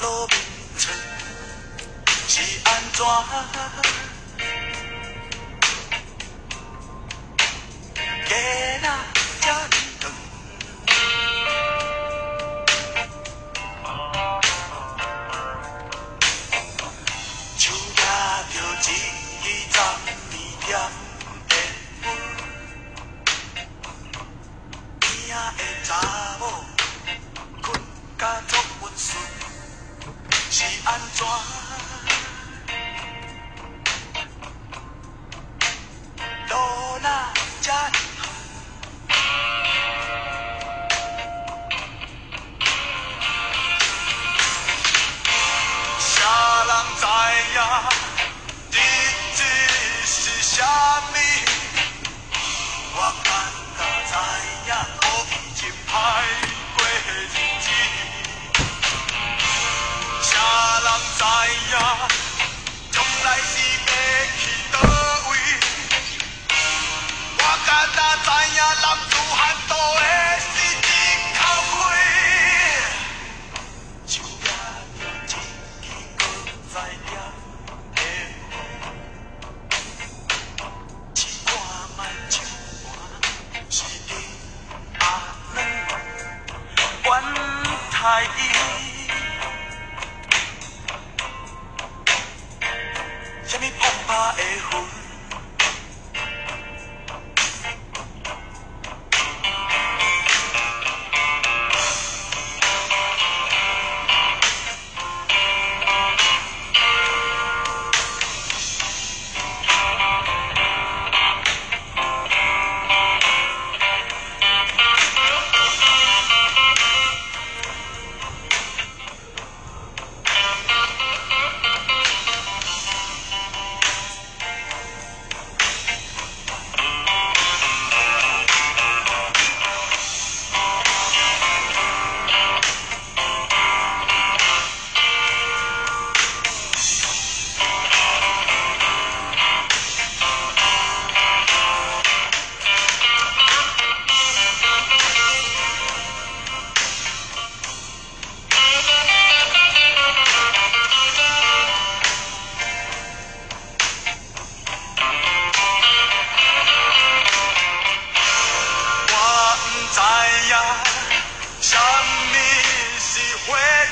路面找是安怎？街那这呢长，手拿着一支十年条的烟，今。端庄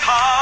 How